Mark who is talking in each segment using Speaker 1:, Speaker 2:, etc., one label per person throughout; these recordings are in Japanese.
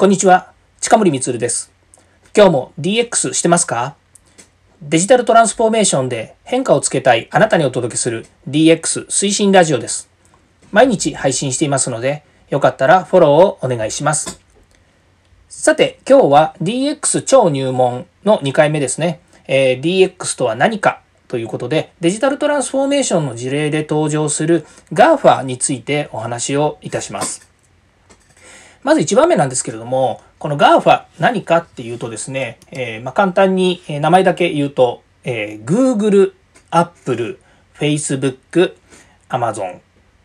Speaker 1: こんにちは、近森光です。今日も DX してますか？デジタルトランスフォーメーションで変化をつけたいあなたにお届けする DX 推進ラジオです。毎日配信していますので、よかったらフォローをお願いします。さて、今日は DX 超入門の2回目ですね。えー、DX とは何か？ということで、デジタルトランスフォーメーションの事例で登場する GAFA についてお話をいたします。まず1番目なんですけれども、この GAFA 何かっていうとですね、えー、まあ、簡単に名前だけ言うと、えー、Google、Apple、Facebook、Amazon、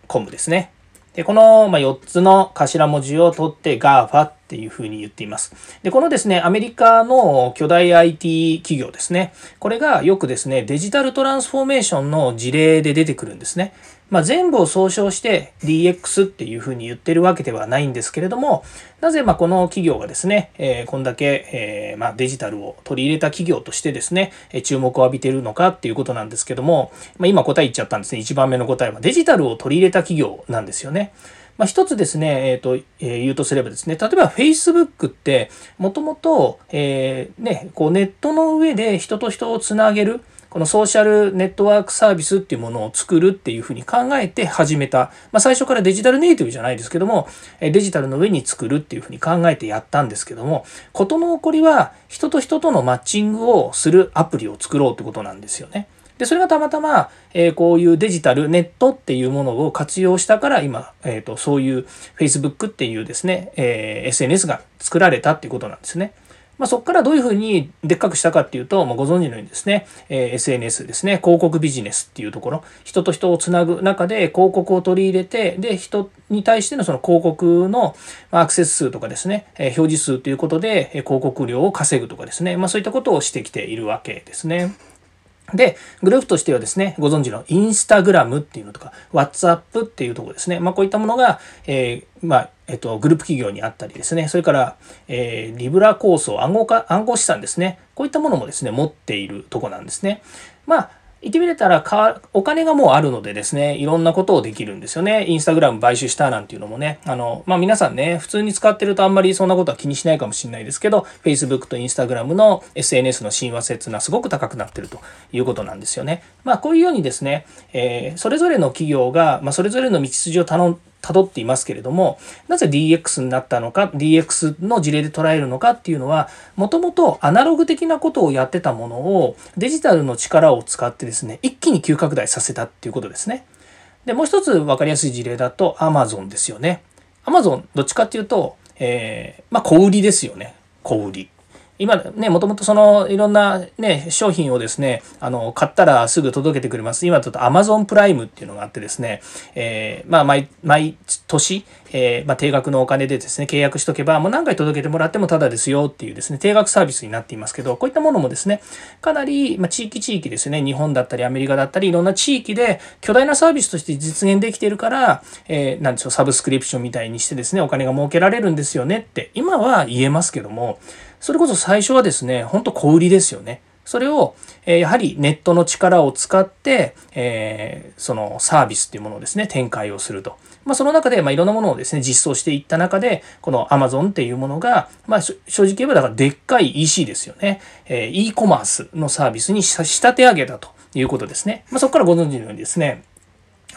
Speaker 1: com ですね。で、この4つの頭文字を取って GAFA っていうふうに言っています。で、このですね、アメリカの巨大 IT 企業ですね。これがよくですね、デジタルトランスフォーメーションの事例で出てくるんですね。まあ、全部を総称して DX っていうふうに言ってるわけではないんですけれども、なぜまこの企業がですね、えー、こんだけ、えー、まデジタルを取り入れた企業としてですね、注目を浴びているのかっていうことなんですけども、まあ、今答え言っちゃったんですね。1番目の答えはデジタルを取り入れた企業なんですよね。まあ、一つですね、えっ、ー、と、えー、言うとすればですね、例えば Facebook って、もともと、えー、ね、こうネットの上で人と人をつなげる、このソーシャルネットワークサービスっていうものを作るっていうふうに考えて始めた。まあ、最初からデジタルネイティブじゃないですけども、デジタルの上に作るっていうふうに考えてやったんですけども、事の起こりは人と人とのマッチングをするアプリを作ろうってことなんですよね。で、それがたまたま、えー、こういうデジタル、ネットっていうものを活用したから、今、えっ、ー、と、そういう Facebook っていうですね、えー、SNS が作られたっていうことなんですね。まあ、そこからどういうふうにでっかくしたかっていうと、まあ、ご存知のようにですね、えー、SNS ですね、広告ビジネスっていうところ、人と人をつなぐ中で広告を取り入れて、で、人に対してのその広告のアクセス数とかですね、えー、表示数ということで広告料を稼ぐとかですね、まあ、そういったことをしてきているわけですね。で、グループとしてはですね、ご存知のインスタグラムっていうのとか、WhatsApp っていうところですね。まあこういったものが、えー、まあ、えっと、グループ企業にあったりですね。それから、えー、リブラ構想、暗号化、暗号資産ですね。こういったものもですね、持っているとこなんですね。まあ、言ってみれたらか、お金がもうあるのでですね、いろんなことをできるんですよね。インスタグラム買収したなんていうのもね。あの、まあ、皆さんね、普通に使ってるとあんまりそんなことは気にしないかもしれないですけど、Facebook と Instagram の SNS の親和性っていうのはすごく高くなってるということなんですよね。まあ、こういうようにですね、えー、それぞれの企業が、まあ、それぞれの道筋を頼辿っていますけれども、なぜ DX になったのか、DX の事例で捉えるのかっていうのは、もともとアナログ的なことをやってたものをデジタルの力を使ってですね、一気に急拡大させたっていうことですね。で、もう一つ分かりやすい事例だと Amazon ですよね。Amazon どっちかっていうと、えー、まあ小売りですよね。小売り。今ね、もともとそのいろんなね、商品をですね、あの、買ったらすぐ届けてくれます。今だと Amazon プライムっていうのがあってですね、えー、まあ毎、毎年、えー、まあ、定額のお金でですね、契約しとけば、もう何回届けてもらってもタダですよっていうですね、定額サービスになっていますけど、こういったものもですね、かなり、まあ、地域地域ですね、日本だったりアメリカだったり、いろんな地域で巨大なサービスとして実現できているから、えー、なんでしょう、サブスクリプションみたいにしてですね、お金が儲けられるんですよねって、今は言えますけども、それこそ最初はですね、ほんと小売りですよね。それを、えやはりネットの力を使って、えー、そのサービスっていうものをですね、展開をすると。まあ、その中で、まあ、いろんなものをですね、実装していった中で、この Amazon っていうものが、まあ、正直言えば、だからでっかい EC ですよね。えー、e コマースのサービスに仕立て上げたということですね。まあ、そこからご存知のようにですね、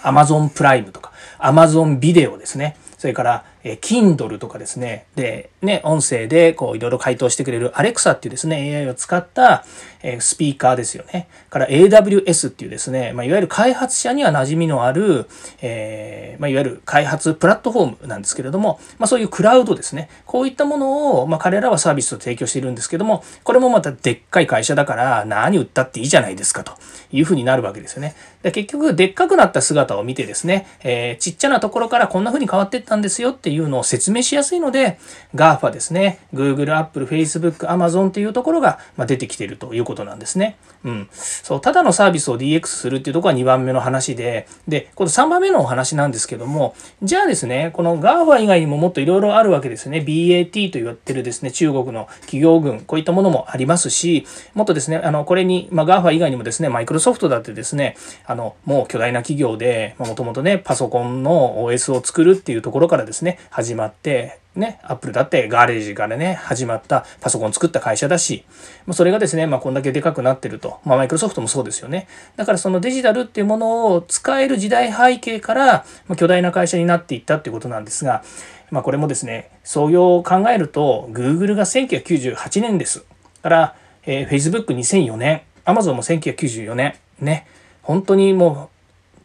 Speaker 1: Amazon プライムとか、Amazon ビデオですね。それから、え Kindle とかですね、で、ね、音声でこういろいろ回答してくれる Alexa っていうですね、AI を使った、えスピーカーですよね。から AWS っていうですね、まあ、いわゆる開発者には馴染みのある、えー、まあ、いわゆる開発プラットフォームなんですけれども、まあ、そういうクラウドですね。こういったものを、まあ、彼らはサービスを提供しているんですけども、これもまたでっかい会社だから何売ったっていいじゃないですかというふうになるわけですよね。で結局、でっかくなった姿を見てですね、え、ちっちゃなところからこんな風に変わっていったんですよってていうのを説明しやすいので、GAFA ですね、Google、Apple、Facebook、Amazon っていうところが出てきているということなんですね。うん。そう、ただのサービスを DX するっていうところは2番目の話で、で、この3番目のお話なんですけども、じゃあですね、この GAFA 以外にももっといろいろあるわけですね。BAT と言ってるですね、中国の企業群、こういったものもありますし、もっとですね、あの、これに、まあ、GAFA 以外にもですね、マイクロソフトだってですね、あの、もう巨大な企業で、もともとね、パソコンの OS を作るっていうところからですね、始まって、ね、アップルだってガレージからね、始まったパソコン作った会社だし、それがですね、まあ、こんだけでかくなってると。まあ、マイクロソフトもそうですよね。だからそのデジタルっていうものを使える時代背景から、ま、巨大な会社になっていったっていうことなんですが、まあ、これもですね、創業を考えると、Google が1998年です。から、えー、Facebook2004 年、Amazon も1994年、ね、本当にもう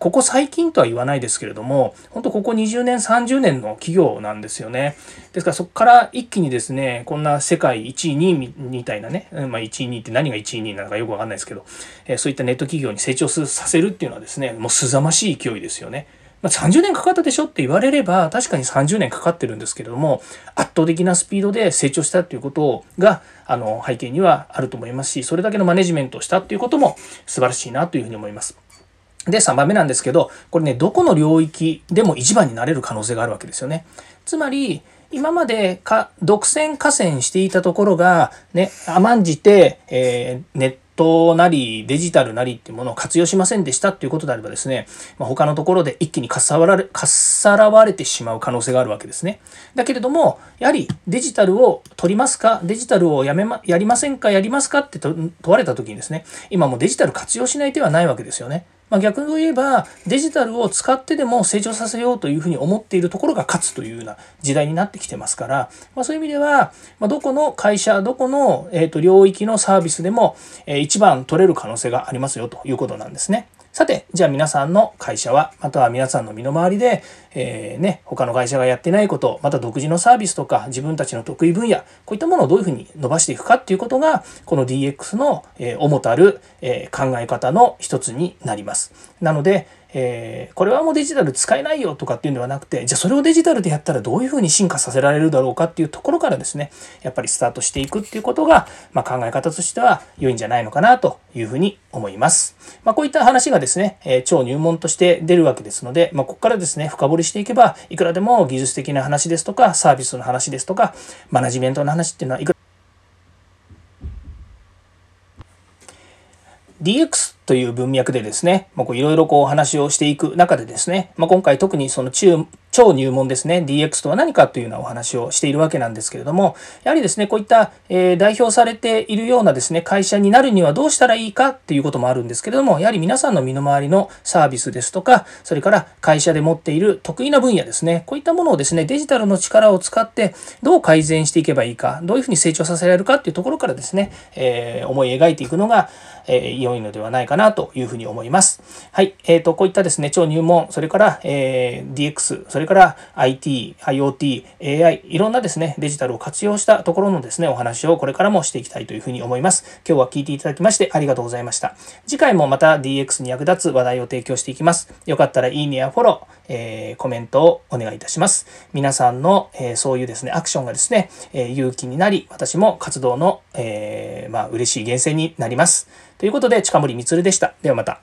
Speaker 1: ここ最近とは言わないですけれども、本当ここ20年、30年の企業なんですよね。ですからそこから一気にですね、こんな世界1位、2位みたいなね、まあ、1位、2位って何が1位、2位なのかよくわかんないですけど、えそういったネット企業に成長させるっていうのはですね、もうすざましい勢いですよね。ま、30年かかったでしょって言われれば確かに30年かかってるんですけれども圧倒的なスピードで成長したっていうことがあの背景にはあると思いますしそれだけのマネジメントをしたっていうことも素晴らしいなというふうに思います。で、3番目なんですけど、これね、どこの領域でも一番になれる可能性があるわけですよね。つまり、今までか独占河川していたところが、ね、甘んじて、えー、ネットなりデジタルなりっていうものを活用しませんでしたっていうことであればですね、まあ、他のところで一気にかっさられかっさらわれてしまう可能性があるわけですね。だけれども、やはりデジタルを取りますか？デジタルをやめま、やりませんか？やりますか？って問われた時にですね、今もデジタル活用しない手はないわけですよね。まあ、逆に言えばデジタルを使ってでも成長させようというふうに思っているところが勝つというような時代になってきてますから、まあ、そういう意味では、まあ、どこの会社どこの、えー、と領域のサービスでも、えー、一番取れる可能性がありますよということなんですね。さて、じゃあ皆さんの会社は、または皆さんの身の回りで、えー、ね、他の会社がやってないこと、また独自のサービスとか自分たちの得意分野、こういったものをどういうふうに伸ばしていくかっていうことが、この DX の、えー、主たる、えー、考え方の一つになります。なので、えー、これはもうデジタル使えないよとかっていうんではなくてじゃあそれをデジタルでやったらどういうふうに進化させられるだろうかっていうところからですねやっぱりスタートしていくっていうことが、まあ、考え方としては良いんじゃないのかなというふうに思います。まあ、こういった話がですね、えー、超入門として出るわけですので、まあ、ここからですね深掘りしていけばいくらでも技術的な話ですとかサービスの話ですとかマネジメントの話っていうのはいくら。DX という文脈でですね、いろいろこう話をしていく中でですね、まあ、今回特にその中超入門ですね、DX とは何かというようなお話をしているわけなんですけれども、やはりですね、こういった、え、代表されているようなですね、会社になるにはどうしたらいいかっていうこともあるんですけれども、やはり皆さんの身の回りのサービスですとか、それから会社で持っている得意な分野ですね、こういったものをですね、デジタルの力を使ってどう改善していけばいいか、どういうふうに成長させられるかっていうところからですね、えー、思い描いていくのが、えー、良いのではないかかなというふうに思います。はい。えっ、ー、と、こういったですね、超入門、それから、えー、DX、それから IT、IoT、AI、いろんなですね、デジタルを活用したところのですね、お話をこれからもしていきたいというふうに思います。今日は聞いていただきましてありがとうございました。次回もまた DX に役立つ話題を提供していきます。よかったらいいねやフォロー、えー、コメントをお願いいたします。皆さんの、えー、そういうですね、アクションがですね、えー、勇気になり、私も活動の、えー、まあ、嬉しい源泉になります。ということで、近森光でした。ではまた。